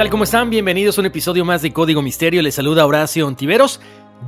Tal? ¿Cómo están? Bienvenidos a un episodio más de Código Misterio. Les saluda Horacio Ontiveros.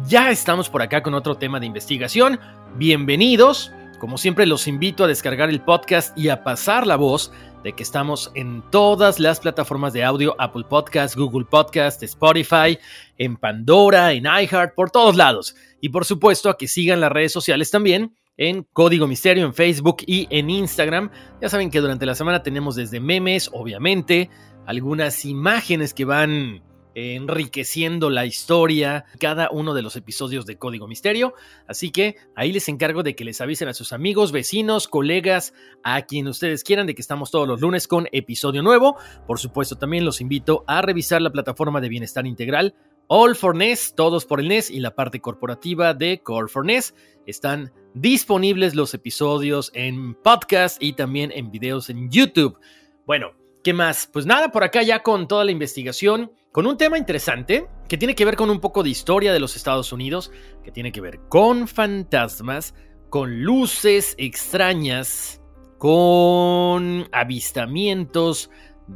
Ya estamos por acá con otro tema de investigación. Bienvenidos. Como siempre, los invito a descargar el podcast y a pasar la voz de que estamos en todas las plataformas de audio, Apple Podcast, Google Podcast, Spotify, en Pandora, en iHeart, por todos lados. Y por supuesto a que sigan las redes sociales también en Código Misterio, en Facebook y en Instagram. Ya saben que durante la semana tenemos desde memes, obviamente, algunas imágenes que van enriqueciendo la historia, cada uno de los episodios de Código Misterio. Así que ahí les encargo de que les avisen a sus amigos, vecinos, colegas, a quien ustedes quieran, de que estamos todos los lunes con episodio nuevo. Por supuesto, también los invito a revisar la plataforma de bienestar integral. All for NES, todos por el NES y la parte corporativa de Core for NES. Están disponibles los episodios en podcast y también en videos en YouTube. Bueno, ¿Qué más? Pues nada, por acá ya con toda la investigación, con un tema interesante que tiene que ver con un poco de historia de los Estados Unidos, que tiene que ver con fantasmas, con luces extrañas, con avistamientos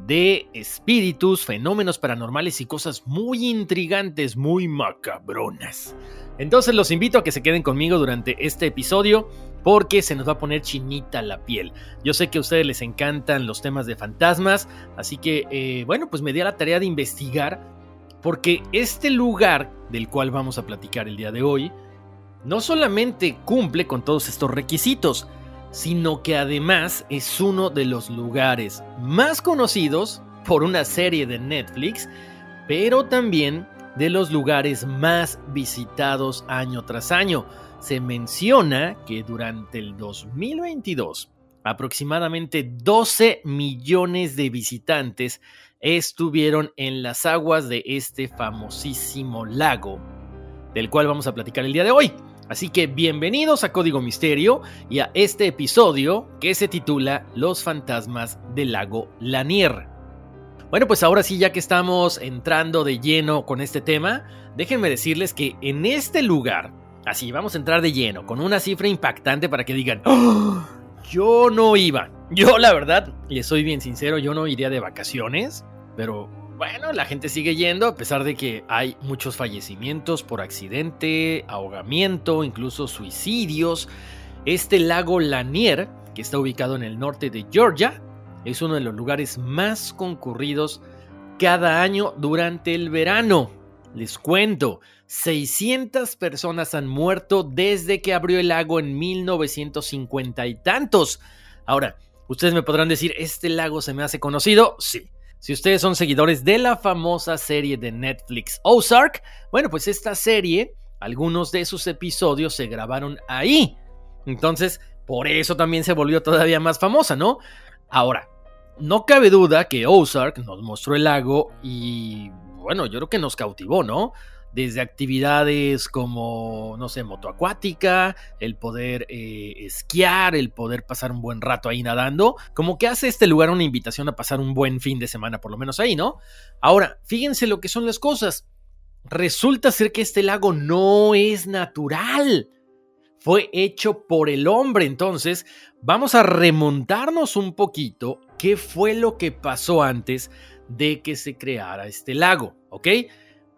de espíritus, fenómenos paranormales y cosas muy intrigantes, muy macabronas. Entonces los invito a que se queden conmigo durante este episodio porque se nos va a poner chinita la piel. Yo sé que a ustedes les encantan los temas de fantasmas, así que eh, bueno, pues me di a la tarea de investigar porque este lugar del cual vamos a platicar el día de hoy no solamente cumple con todos estos requisitos, sino que además es uno de los lugares más conocidos por una serie de Netflix, pero también de los lugares más visitados año tras año. Se menciona que durante el 2022 aproximadamente 12 millones de visitantes estuvieron en las aguas de este famosísimo lago, del cual vamos a platicar el día de hoy. Así que bienvenidos a Código Misterio y a este episodio que se titula Los fantasmas del lago Lanier. Bueno, pues ahora sí, ya que estamos entrando de lleno con este tema, déjenme decirles que en este lugar, así vamos a entrar de lleno, con una cifra impactante para que digan, ¡Oh! yo no iba. Yo la verdad, les soy bien sincero, yo no iría de vacaciones, pero bueno, la gente sigue yendo a pesar de que hay muchos fallecimientos por accidente, ahogamiento, incluso suicidios. Este lago Lanier, que está ubicado en el norte de Georgia, es uno de los lugares más concurridos cada año durante el verano. Les cuento, 600 personas han muerto desde que abrió el lago en 1950 y tantos. Ahora, ustedes me podrán decir, ¿este lago se me hace conocido? Sí. Si ustedes son seguidores de la famosa serie de Netflix Ozark, bueno, pues esta serie, algunos de sus episodios se grabaron ahí. Entonces, por eso también se volvió todavía más famosa, ¿no? Ahora, no cabe duda que Ozark nos mostró el lago y, bueno, yo creo que nos cautivó, ¿no? Desde actividades como, no sé, motoacuática, el poder eh, esquiar, el poder pasar un buen rato ahí nadando, como que hace este lugar una invitación a pasar un buen fin de semana, por lo menos ahí, ¿no? Ahora, fíjense lo que son las cosas. Resulta ser que este lago no es natural. Fue hecho por el hombre. Entonces, vamos a remontarnos un poquito qué fue lo que pasó antes de que se creara este lago, ¿ok?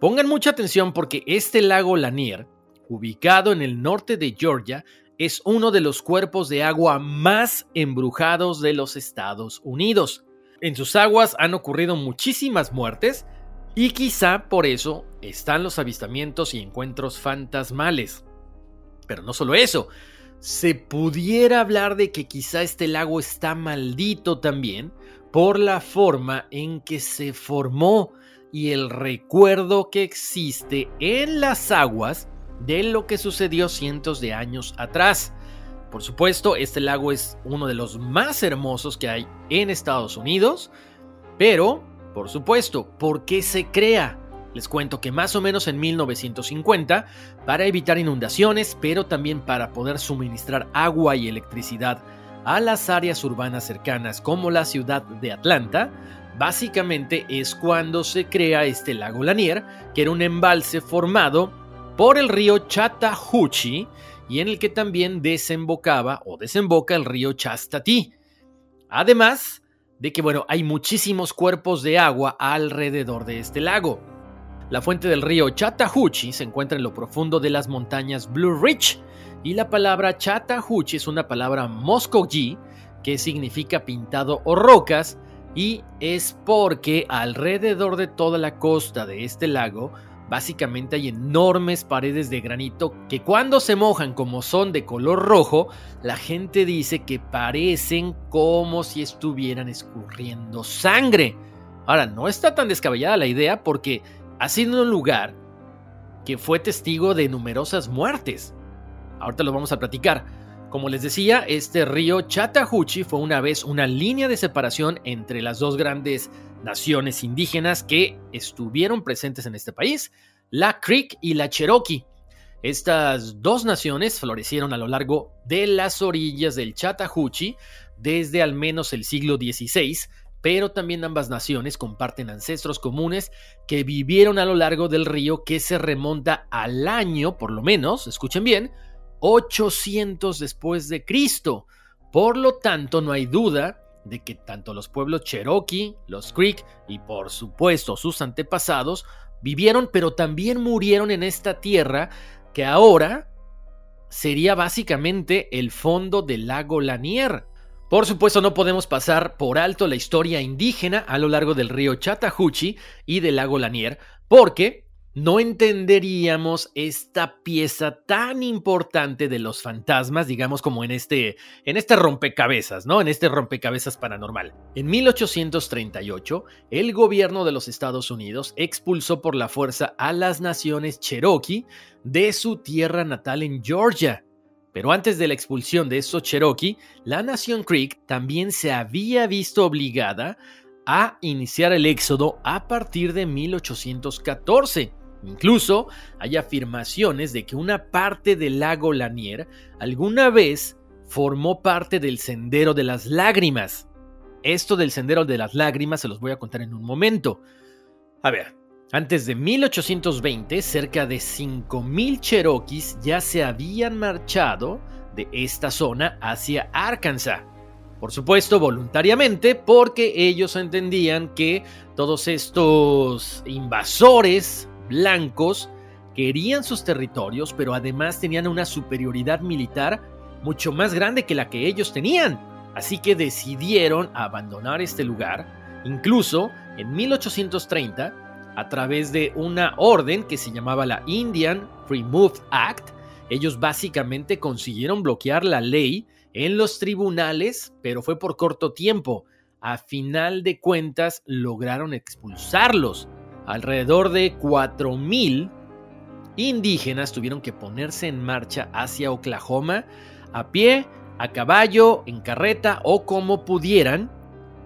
Pongan mucha atención porque este lago Lanier, ubicado en el norte de Georgia, es uno de los cuerpos de agua más embrujados de los Estados Unidos. En sus aguas han ocurrido muchísimas muertes y quizá por eso están los avistamientos y encuentros fantasmales. Pero no solo eso, se pudiera hablar de que quizá este lago está maldito también por la forma en que se formó y el recuerdo que existe en las aguas de lo que sucedió cientos de años atrás. Por supuesto, este lago es uno de los más hermosos que hay en Estados Unidos, pero, por supuesto, ¿por qué se crea? Les cuento que más o menos en 1950, para evitar inundaciones, pero también para poder suministrar agua y electricidad a las áreas urbanas cercanas como la ciudad de Atlanta, Básicamente es cuando se crea este lago Lanier, que era un embalse formado por el río Chattahoochee y en el que también desembocaba o desemboca el río Chastati. Además de que, bueno, hay muchísimos cuerpos de agua alrededor de este lago. La fuente del río Chattahoochee se encuentra en lo profundo de las montañas Blue Ridge y la palabra Chattahoochee es una palabra Muskogee que significa pintado o rocas y es porque alrededor de toda la costa de este lago básicamente hay enormes paredes de granito que cuando se mojan como son de color rojo, la gente dice que parecen como si estuvieran escurriendo sangre. Ahora, no está tan descabellada la idea porque ha sido un lugar que fue testigo de numerosas muertes. Ahorita lo vamos a platicar. Como les decía, este río Chattahoochee fue una vez una línea de separación entre las dos grandes naciones indígenas que estuvieron presentes en este país, la Creek y la Cherokee. Estas dos naciones florecieron a lo largo de las orillas del Chattahoochee desde al menos el siglo XVI, pero también ambas naciones comparten ancestros comunes que vivieron a lo largo del río que se remonta al año, por lo menos, escuchen bien, 800 después de Cristo. Por lo tanto, no hay duda de que tanto los pueblos Cherokee, los Creek y por supuesto sus antepasados vivieron pero también murieron en esta tierra que ahora sería básicamente el fondo del lago Lanier. Por supuesto no podemos pasar por alto la historia indígena a lo largo del río Chattahoochee y del lago Lanier porque no entenderíamos esta pieza tan importante de los fantasmas, digamos como en este, en este rompecabezas, ¿no? En este rompecabezas paranormal. En 1838, el gobierno de los Estados Unidos expulsó por la fuerza a las naciones Cherokee de su tierra natal en Georgia. Pero antes de la expulsión de esos Cherokee, la nación Creek también se había visto obligada a iniciar el éxodo a partir de 1814 Incluso hay afirmaciones de que una parte del lago Lanier alguna vez formó parte del Sendero de las Lágrimas. Esto del Sendero de las Lágrimas se los voy a contar en un momento. A ver, antes de 1820, cerca de 5.000 cherokees ya se habían marchado de esta zona hacia Arkansas. Por supuesto, voluntariamente, porque ellos entendían que todos estos invasores blancos querían sus territorios, pero además tenían una superioridad militar mucho más grande que la que ellos tenían. Así que decidieron abandonar este lugar, incluso en 1830, a través de una orden que se llamaba la Indian Free Move Act, ellos básicamente consiguieron bloquear la ley en los tribunales, pero fue por corto tiempo. A final de cuentas lograron expulsarlos alrededor de 4.000 indígenas tuvieron que ponerse en marcha hacia Oklahoma a pie, a caballo, en carreta o como pudieran,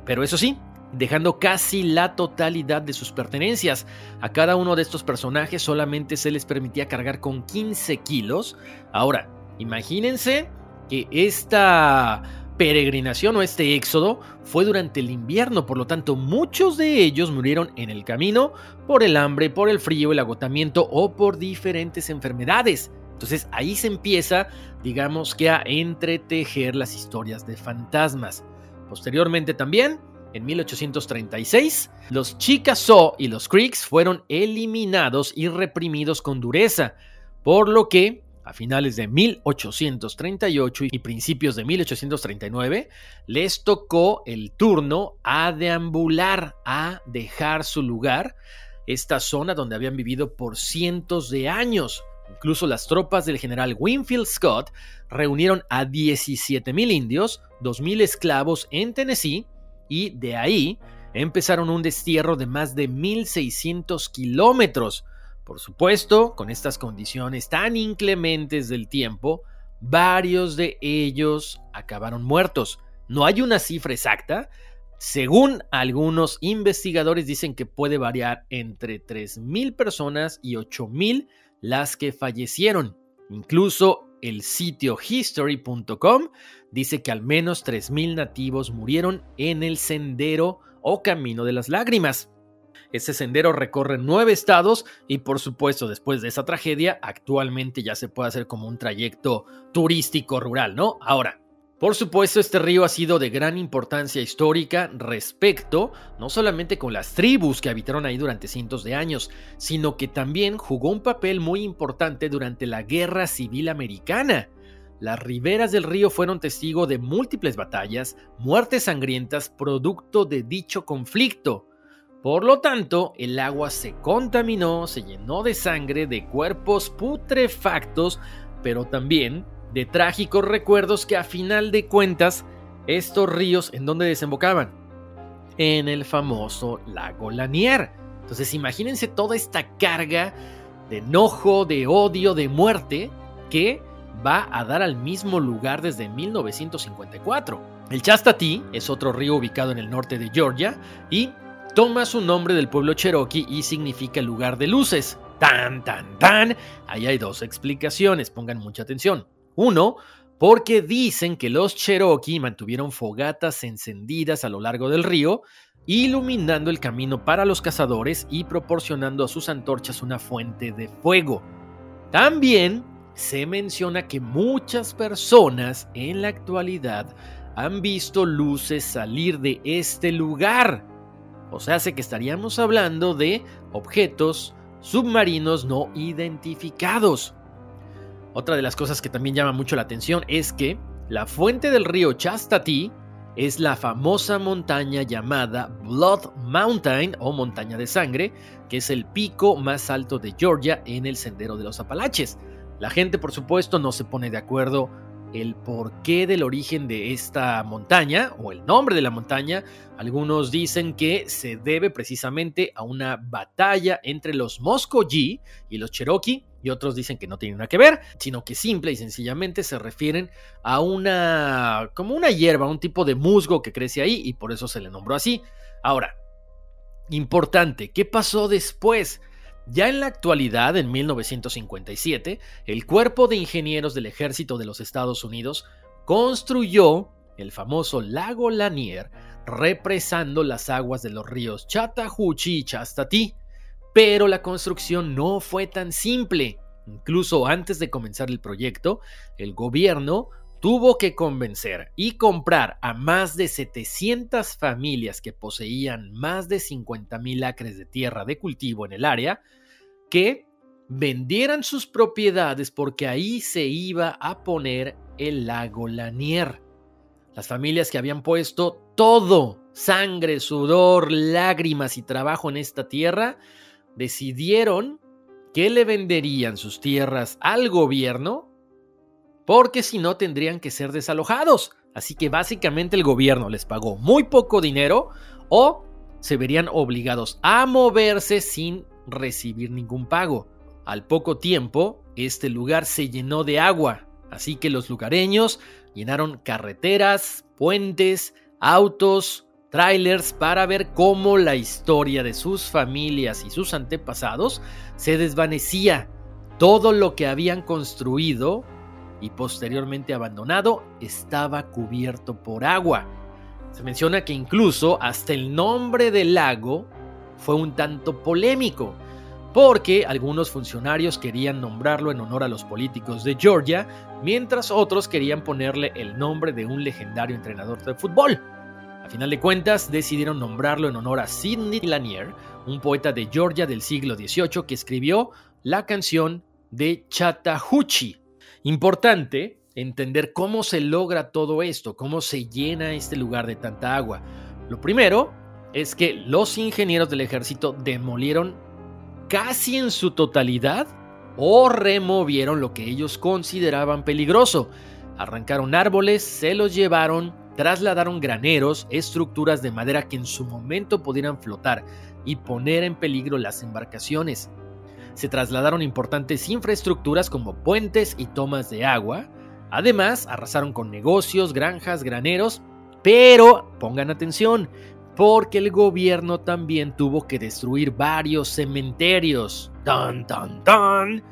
pero eso sí, dejando casi la totalidad de sus pertenencias. A cada uno de estos personajes solamente se les permitía cargar con 15 kilos. Ahora, imagínense que esta peregrinación o este éxodo fue durante el invierno, por lo tanto muchos de ellos murieron en el camino por el hambre, por el frío, el agotamiento o por diferentes enfermedades. Entonces ahí se empieza, digamos que a entretejer las historias de fantasmas. Posteriormente también, en 1836, los Chickasaw y los Creeks fueron eliminados y reprimidos con dureza, por lo que a finales de 1838 y principios de 1839, les tocó el turno a deambular, a dejar su lugar, esta zona donde habían vivido por cientos de años. Incluso las tropas del general Winfield Scott reunieron a 17.000 indios, 2.000 esclavos en Tennessee y de ahí empezaron un destierro de más de 1.600 kilómetros. Por supuesto, con estas condiciones tan inclementes del tiempo, varios de ellos acabaron muertos. No hay una cifra exacta. Según algunos investigadores dicen que puede variar entre 3.000 personas y 8.000 las que fallecieron. Incluso el sitio history.com dice que al menos 3.000 nativos murieron en el sendero o camino de las lágrimas. Ese sendero recorre nueve estados y por supuesto después de esa tragedia actualmente ya se puede hacer como un trayecto turístico rural, ¿no? Ahora, por supuesto, este río ha sido de gran importancia histórica respecto no solamente con las tribus que habitaron ahí durante cientos de años, sino que también jugó un papel muy importante durante la Guerra Civil Americana. Las riberas del río fueron testigo de múltiples batallas, muertes sangrientas producto de dicho conflicto. Por lo tanto, el agua se contaminó, se llenó de sangre, de cuerpos putrefactos, pero también de trágicos recuerdos que a final de cuentas, estos ríos en donde desembocaban? En el famoso lago Lanier. Entonces imagínense toda esta carga de enojo, de odio, de muerte que va a dar al mismo lugar desde 1954. El Chastati es otro río ubicado en el norte de Georgia y toma su nombre del pueblo cherokee y significa lugar de luces. Tan, tan, tan. Ahí hay dos explicaciones, pongan mucha atención. Uno, porque dicen que los Cherokee mantuvieron fogatas encendidas a lo largo del río, iluminando el camino para los cazadores y proporcionando a sus antorchas una fuente de fuego. También se menciona que muchas personas en la actualidad han visto luces salir de este lugar. O sea, hace que estaríamos hablando de objetos submarinos no identificados. Otra de las cosas que también llama mucho la atención es que la fuente del río Chastity es la famosa montaña llamada Blood Mountain o montaña de sangre, que es el pico más alto de Georgia en el sendero de los Apalaches. La gente, por supuesto, no se pone de acuerdo el porqué del origen de esta montaña o el nombre de la montaña. Algunos dicen que se debe precisamente a una batalla entre los Muskogee y los Cherokee y otros dicen que no tiene nada que ver, sino que simple y sencillamente se refieren a una como una hierba, un tipo de musgo que crece ahí y por eso se le nombró así. Ahora, importante, ¿qué pasó después? Ya en la actualidad, en 1957, el Cuerpo de Ingenieros del Ejército de los Estados Unidos construyó el famoso lago Lanier, represando las aguas de los ríos Chattahoochee y Chastity. Pero la construcción no fue tan simple. Incluso antes de comenzar el proyecto, el gobierno tuvo que convencer y comprar a más de 700 familias que poseían más de 50.000 acres de tierra de cultivo en el área que vendieran sus propiedades porque ahí se iba a poner el lago Lanier. Las familias que habían puesto todo, sangre, sudor, lágrimas y trabajo en esta tierra, decidieron que le venderían sus tierras al gobierno porque si no tendrían que ser desalojados. Así que básicamente el gobierno les pagó muy poco dinero o se verían obligados a moverse sin recibir ningún pago. Al poco tiempo, este lugar se llenó de agua, así que los lugareños llenaron carreteras, puentes, autos, trailers para ver cómo la historia de sus familias y sus antepasados se desvanecía. Todo lo que habían construido y posteriormente abandonado estaba cubierto por agua. Se menciona que incluso hasta el nombre del lago fue un tanto polémico, porque algunos funcionarios querían nombrarlo en honor a los políticos de Georgia, mientras otros querían ponerle el nombre de un legendario entrenador de fútbol. A final de cuentas, decidieron nombrarlo en honor a Sidney Lanier, un poeta de Georgia del siglo XVIII que escribió la canción de Chattahoochee. Importante entender cómo se logra todo esto, cómo se llena este lugar de tanta agua. Lo primero es que los ingenieros del ejército demolieron casi en su totalidad o removieron lo que ellos consideraban peligroso. Arrancaron árboles, se los llevaron, trasladaron graneros, estructuras de madera que en su momento pudieran flotar y poner en peligro las embarcaciones. Se trasladaron importantes infraestructuras como puentes y tomas de agua. Además, arrasaron con negocios, granjas, graneros. Pero, pongan atención, porque el gobierno también tuvo que destruir varios cementerios. ¡Tan, tan, tan!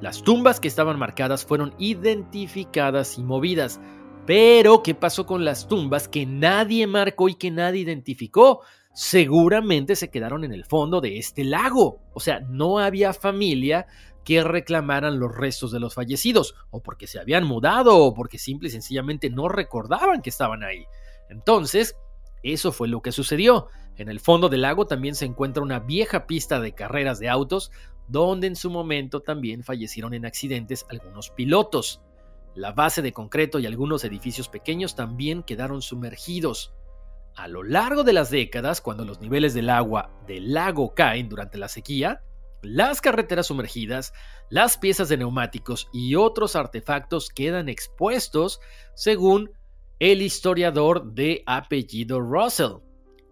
Las tumbas que estaban marcadas fueron identificadas y movidas. Pero, ¿qué pasó con las tumbas que nadie marcó y que nadie identificó? Seguramente se quedaron en el fondo de este lago. O sea, no había familia que reclamaran los restos de los fallecidos, o porque se habían mudado, o porque simple y sencillamente no recordaban que estaban ahí. Entonces, eso fue lo que sucedió. En el fondo del lago también se encuentra una vieja pista de carreras de autos, donde en su momento también fallecieron en accidentes algunos pilotos. La base de concreto y algunos edificios pequeños también quedaron sumergidos. A lo largo de las décadas, cuando los niveles del agua del lago caen durante la sequía, las carreteras sumergidas, las piezas de neumáticos y otros artefactos quedan expuestos según el historiador de apellido Russell.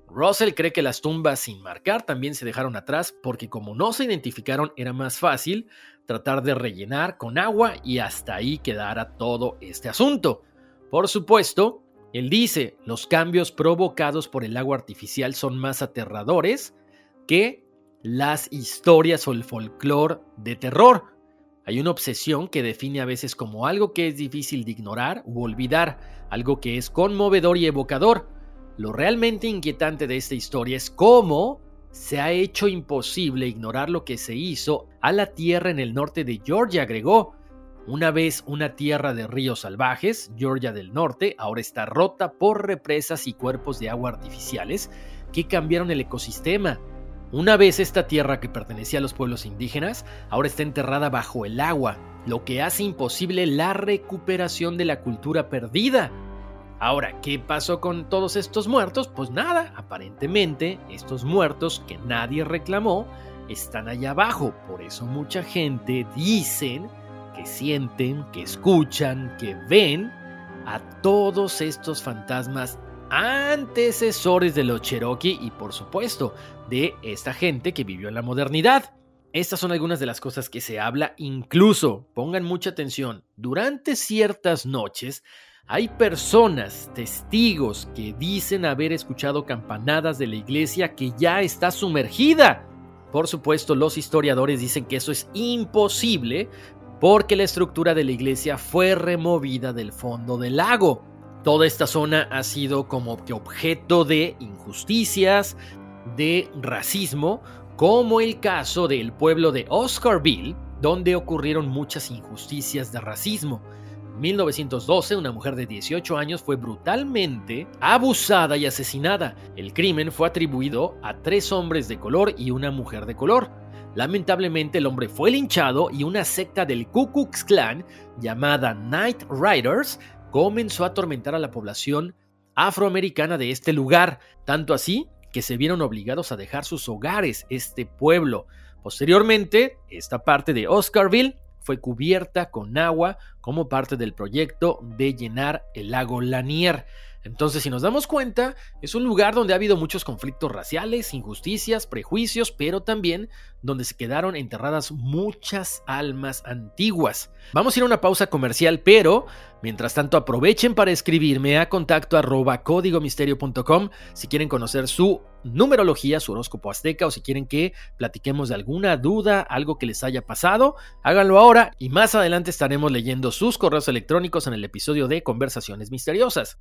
Russell cree que las tumbas sin marcar también se dejaron atrás porque como no se identificaron era más fácil tratar de rellenar con agua y hasta ahí quedara todo este asunto. Por supuesto, él dice, los cambios provocados por el agua artificial son más aterradores que las historias o el folclore de terror, hay una obsesión que define a veces como algo que es difícil de ignorar u olvidar, algo que es conmovedor y evocador. Lo realmente inquietante de esta historia es cómo se ha hecho imposible ignorar lo que se hizo a la tierra en el norte de Georgia, agregó. Una vez una tierra de ríos salvajes, Georgia del Norte ahora está rota por represas y cuerpos de agua artificiales que cambiaron el ecosistema una vez esta tierra que pertenecía a los pueblos indígenas, ahora está enterrada bajo el agua, lo que hace imposible la recuperación de la cultura perdida. Ahora, ¿qué pasó con todos estos muertos? Pues nada, aparentemente estos muertos que nadie reclamó están allá abajo. Por eso mucha gente dicen que sienten, que escuchan, que ven a todos estos fantasmas antecesores de los Cherokee y por supuesto de esta gente que vivió en la modernidad. Estas son algunas de las cosas que se habla, incluso, pongan mucha atención, durante ciertas noches hay personas, testigos, que dicen haber escuchado campanadas de la iglesia que ya está sumergida. Por supuesto, los historiadores dicen que eso es imposible porque la estructura de la iglesia fue removida del fondo del lago. Toda esta zona ha sido como que objeto de injusticias, de racismo, como el caso del pueblo de Oscarville, donde ocurrieron muchas injusticias de racismo. En 1912, una mujer de 18 años fue brutalmente abusada y asesinada. El crimen fue atribuido a tres hombres de color y una mujer de color. Lamentablemente el hombre fue linchado y una secta del Ku Klux Klan llamada Night Riders comenzó a atormentar a la población afroamericana de este lugar, tanto así que se vieron obligados a dejar sus hogares, este pueblo. Posteriormente, esta parte de Oscarville fue cubierta con agua como parte del proyecto de llenar el lago Lanier. Entonces, si nos damos cuenta, es un lugar donde ha habido muchos conflictos raciales, injusticias, prejuicios, pero también donde se quedaron enterradas muchas almas antiguas. Vamos a ir a una pausa comercial, pero mientras tanto aprovechen para escribirme a contacto arroba códigomisterio.com si quieren conocer su numerología, su horóscopo azteca o si quieren que platiquemos de alguna duda, algo que les haya pasado, háganlo ahora y más adelante estaremos leyendo sus correos electrónicos en el episodio de Conversaciones Misteriosas.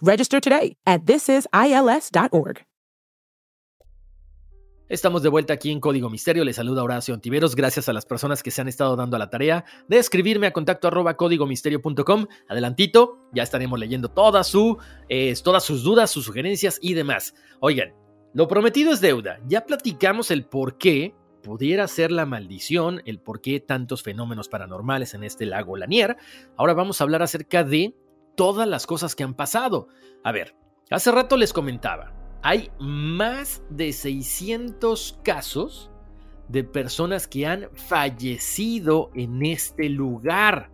Register today at thisisils.org. Estamos de vuelta aquí en Código Misterio. Les saluda Horacio Antiveros. Gracias a las personas que se han estado dando a la tarea de escribirme a contacto arroba códigomisterio.com. Adelantito, ya estaremos leyendo toda su, eh, todas sus dudas, sus sugerencias y demás. Oigan, lo prometido es deuda. Ya platicamos el por qué pudiera ser la maldición, el por qué tantos fenómenos paranormales en este lago Lanier. Ahora vamos a hablar acerca de todas las cosas que han pasado. A ver, hace rato les comentaba hay más de 600 casos de personas que han fallecido en este lugar.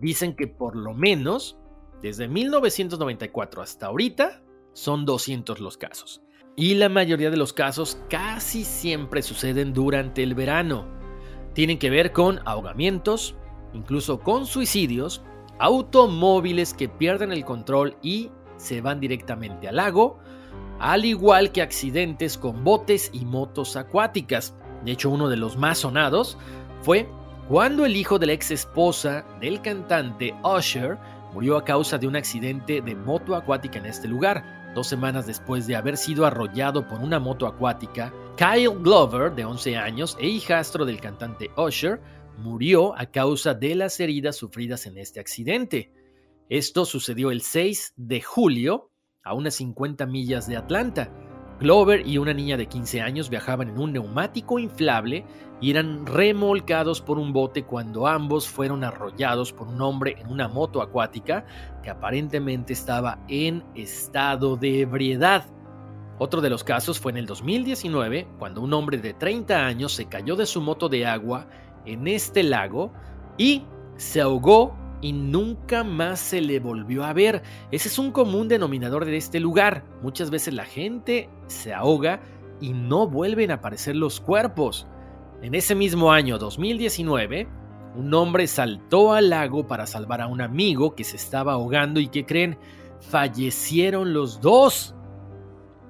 Dicen que por lo menos desde 1994 hasta ahorita son 200 los casos. Y la mayoría de los casos casi siempre suceden durante el verano. Tienen que ver con ahogamientos, incluso con suicidios, automóviles que pierden el control y se van directamente al lago, al igual que accidentes con botes y motos acuáticas. De hecho, uno de los más sonados fue cuando el hijo de la ex esposa del cantante Usher murió a causa de un accidente de moto acuática en este lugar. Dos semanas después de haber sido arrollado por una moto acuática, Kyle Glover, de 11 años e hijastro del cantante Usher, murió a causa de las heridas sufridas en este accidente. Esto sucedió el 6 de julio a unas 50 millas de Atlanta. Glover y una niña de 15 años viajaban en un neumático inflable y eran remolcados por un bote cuando ambos fueron arrollados por un hombre en una moto acuática que aparentemente estaba en estado de ebriedad. Otro de los casos fue en el 2019, cuando un hombre de 30 años se cayó de su moto de agua en este lago y se ahogó y nunca más se le volvió a ver. Ese es un común denominador de este lugar. Muchas veces la gente se ahoga y no vuelven a aparecer los cuerpos. En ese mismo año 2019, un hombre saltó al lago para salvar a un amigo que se estaba ahogando y que creen fallecieron los dos.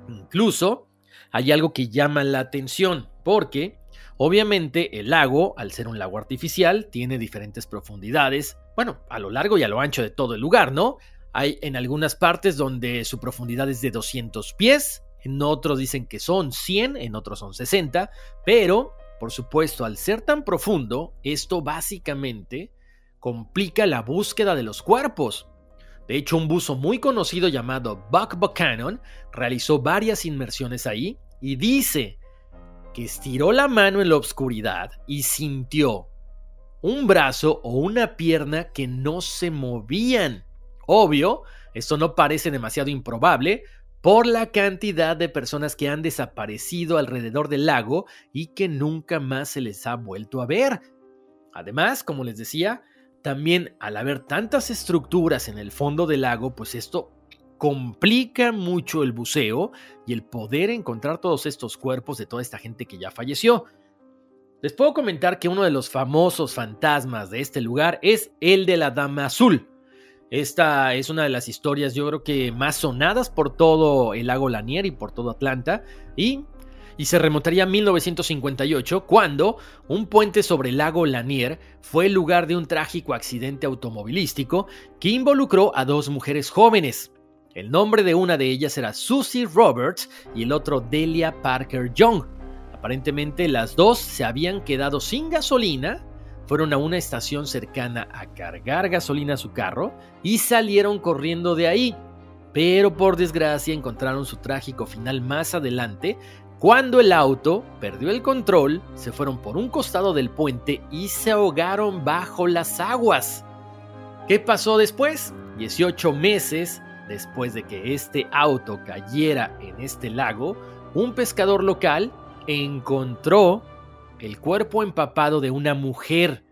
Incluso hay algo que llama la atención, porque obviamente el lago, al ser un lago artificial, tiene diferentes profundidades, bueno, a lo largo y a lo ancho de todo el lugar, ¿no? Hay en algunas partes donde su profundidad es de 200 pies, en otros dicen que son 100, en otros son 60, pero, por supuesto, al ser tan profundo, esto básicamente complica la búsqueda de los cuerpos. De hecho, un buzo muy conocido llamado Buck Buchanan realizó varias inmersiones ahí y dice estiró la mano en la oscuridad y sintió un brazo o una pierna que no se movían. Obvio, esto no parece demasiado improbable por la cantidad de personas que han desaparecido alrededor del lago y que nunca más se les ha vuelto a ver. Además, como les decía, también al haber tantas estructuras en el fondo del lago, pues esto complica mucho el buceo y el poder encontrar todos estos cuerpos de toda esta gente que ya falleció. Les puedo comentar que uno de los famosos fantasmas de este lugar es el de la Dama Azul. Esta es una de las historias yo creo que más sonadas por todo el lago Lanier y por todo Atlanta y, y se remontaría a 1958 cuando un puente sobre el lago Lanier fue el lugar de un trágico accidente automovilístico que involucró a dos mujeres jóvenes. El nombre de una de ellas era Susie Roberts y el otro Delia Parker Young. Aparentemente las dos se habían quedado sin gasolina fueron a una estación cercana a cargar gasolina a su carro y salieron corriendo de ahí. Pero por desgracia encontraron su trágico final más adelante cuando el auto perdió el control, se fueron por un costado del puente y se ahogaron bajo las aguas. ¿Qué pasó después? 18 meses después de que este auto cayera en este lago, un pescador local encontró el cuerpo empapado de una mujer.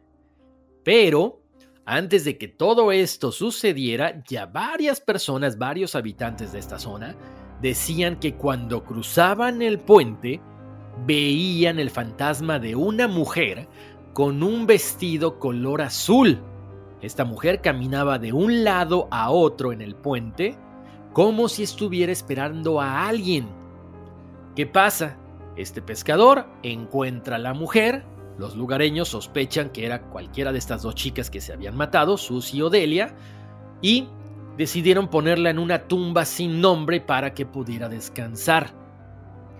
Pero antes de que todo esto sucediera, ya varias personas, varios habitantes de esta zona, decían que cuando cruzaban el puente, veían el fantasma de una mujer con un vestido color azul. Esta mujer caminaba de un lado a otro en el puente como si estuviera esperando a alguien. ¿Qué pasa? Este pescador encuentra a la mujer, los lugareños sospechan que era cualquiera de estas dos chicas que se habían matado, Susie o Delia, y decidieron ponerla en una tumba sin nombre para que pudiera descansar.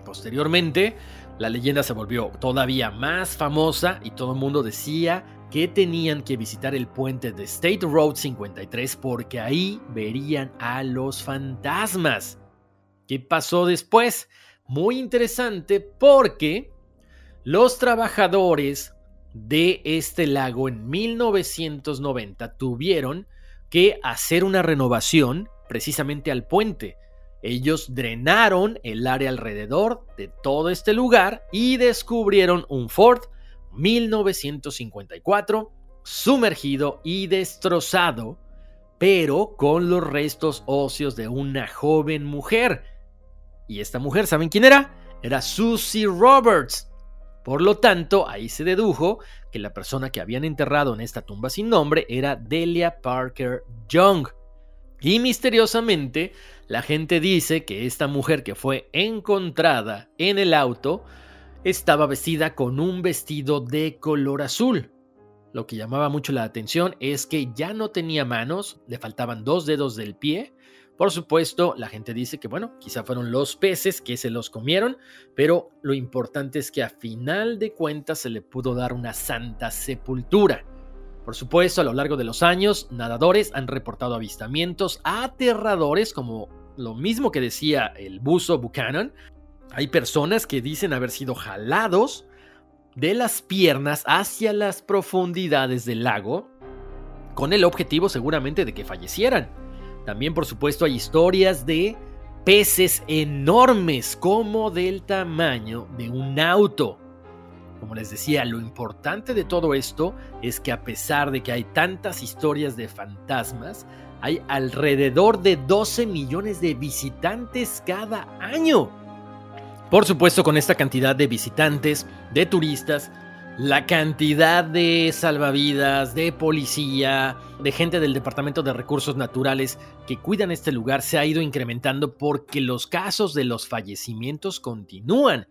Posteriormente, la leyenda se volvió todavía más famosa y todo el mundo decía que tenían que visitar el puente de State Road 53 porque ahí verían a los fantasmas. ¿Qué pasó después? Muy interesante porque los trabajadores de este lago en 1990 tuvieron que hacer una renovación precisamente al puente. Ellos drenaron el área alrededor de todo este lugar y descubrieron un Ford 1954 sumergido y destrozado, pero con los restos óseos de una joven mujer. Y esta mujer, ¿saben quién era? Era Susie Roberts. Por lo tanto, ahí se dedujo que la persona que habían enterrado en esta tumba sin nombre era Delia Parker Young. Y misteriosamente, la gente dice que esta mujer que fue encontrada en el auto estaba vestida con un vestido de color azul. Lo que llamaba mucho la atención es que ya no tenía manos, le faltaban dos dedos del pie. Por supuesto, la gente dice que, bueno, quizá fueron los peces que se los comieron, pero lo importante es que a final de cuentas se le pudo dar una santa sepultura. Por supuesto, a lo largo de los años, nadadores han reportado avistamientos aterradores, como lo mismo que decía el buzo Buchanan, hay personas que dicen haber sido jalados de las piernas hacia las profundidades del lago con el objetivo seguramente de que fallecieran. También por supuesto hay historias de peces enormes como del tamaño de un auto. Como les decía, lo importante de todo esto es que a pesar de que hay tantas historias de fantasmas, hay alrededor de 12 millones de visitantes cada año. Por supuesto, con esta cantidad de visitantes, de turistas, la cantidad de salvavidas, de policía, de gente del Departamento de Recursos Naturales que cuidan este lugar se ha ido incrementando porque los casos de los fallecimientos continúan.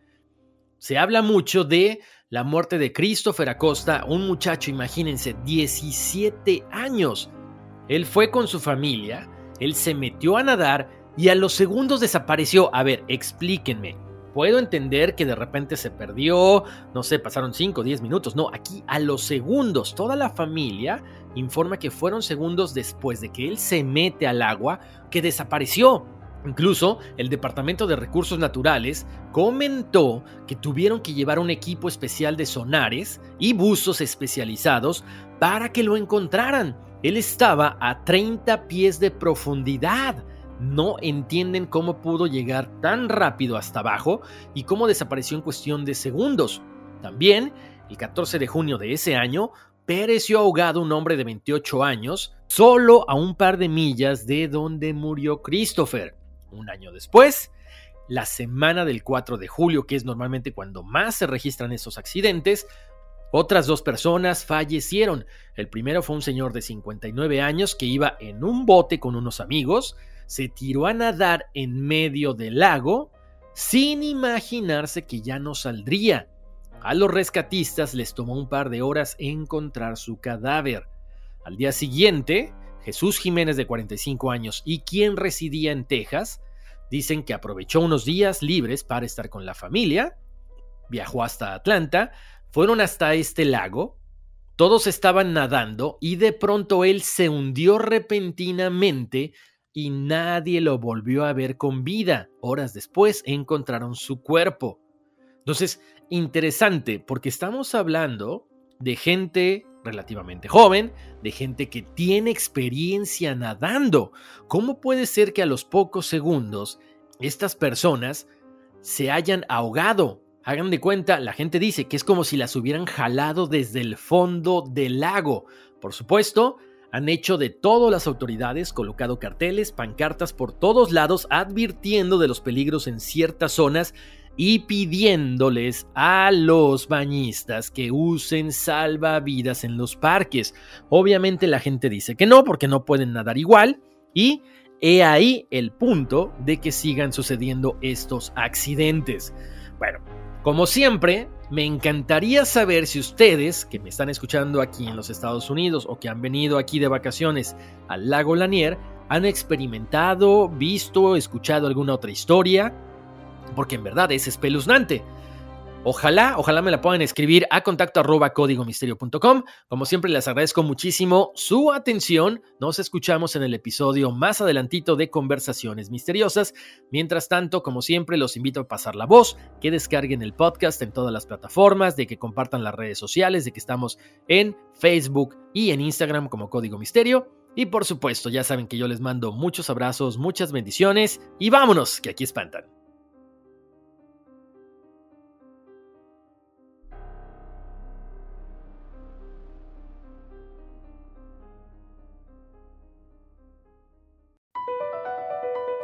Se habla mucho de la muerte de Christopher Acosta, un muchacho, imagínense, 17 años. Él fue con su familia, él se metió a nadar y a los segundos desapareció. A ver, explíquenme puedo entender que de repente se perdió, no sé, pasaron 5 o 10 minutos. No, aquí a los segundos, toda la familia informa que fueron segundos después de que él se mete al agua que desapareció. Incluso el Departamento de Recursos Naturales comentó que tuvieron que llevar un equipo especial de sonares y buzos especializados para que lo encontraran. Él estaba a 30 pies de profundidad no entienden cómo pudo llegar tan rápido hasta abajo y cómo desapareció en cuestión de segundos. También, el 14 de junio de ese año, pereció ahogado un hombre de 28 años, solo a un par de millas de donde murió Christopher. Un año después, la semana del 4 de julio, que es normalmente cuando más se registran esos accidentes, otras dos personas fallecieron. El primero fue un señor de 59 años que iba en un bote con unos amigos, se tiró a nadar en medio del lago sin imaginarse que ya no saldría. A los rescatistas les tomó un par de horas encontrar su cadáver. Al día siguiente, Jesús Jiménez de 45 años y quien residía en Texas, dicen que aprovechó unos días libres para estar con la familia, viajó hasta Atlanta, fueron hasta este lago, Todos estaban nadando y de pronto él se hundió repentinamente y nadie lo volvió a ver con vida. Horas después encontraron su cuerpo. Entonces, interesante, porque estamos hablando de gente relativamente joven, de gente que tiene experiencia nadando. ¿Cómo puede ser que a los pocos segundos estas personas se hayan ahogado? Hagan de cuenta, la gente dice que es como si las hubieran jalado desde el fondo del lago. Por supuesto, han hecho de todo las autoridades, colocado carteles, pancartas por todos lados, advirtiendo de los peligros en ciertas zonas y pidiéndoles a los bañistas que usen salvavidas en los parques. Obviamente la gente dice que no, porque no pueden nadar igual y he ahí el punto de que sigan sucediendo estos accidentes. Bueno, como siempre, me encantaría saber si ustedes, que me están escuchando aquí en los Estados Unidos o que han venido aquí de vacaciones al lago Lanier, han experimentado, visto, escuchado alguna otra historia porque en verdad es espeluznante. Ojalá, ojalá me la puedan escribir a contacto arroba códigomisterio.com. Como siempre, les agradezco muchísimo su atención. Nos escuchamos en el episodio más adelantito de Conversaciones Misteriosas. Mientras tanto, como siempre, los invito a pasar la voz, que descarguen el podcast en todas las plataformas, de que compartan las redes sociales, de que estamos en Facebook y en Instagram como Código Misterio. Y por supuesto, ya saben que yo les mando muchos abrazos, muchas bendiciones y vámonos, que aquí espantan.